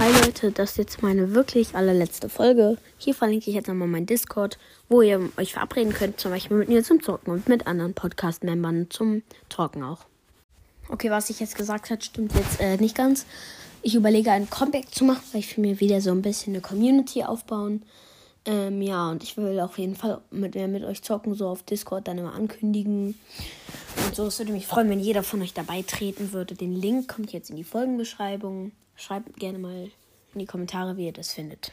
Hi Leute, das ist jetzt meine wirklich allerletzte Folge. Hier verlinke ich jetzt nochmal meinen Discord, wo ihr euch verabreden könnt, zum Beispiel mit mir zum Zocken und mit anderen Podcast-Membern zum Talken auch. Okay, was ich jetzt gesagt habe, stimmt jetzt äh, nicht ganz. Ich überlege ein Comeback zu machen, weil ich für mir wieder so ein bisschen eine Community aufbauen. Ähm, ja, und ich will auf jeden Fall mit, mit euch zocken, so auf Discord dann immer ankündigen. Und so, es würde mich freuen, wenn jeder von euch dabei treten würde. Den Link kommt jetzt in die Folgenbeschreibung. Schreibt gerne mal in die Kommentare, wie ihr das findet.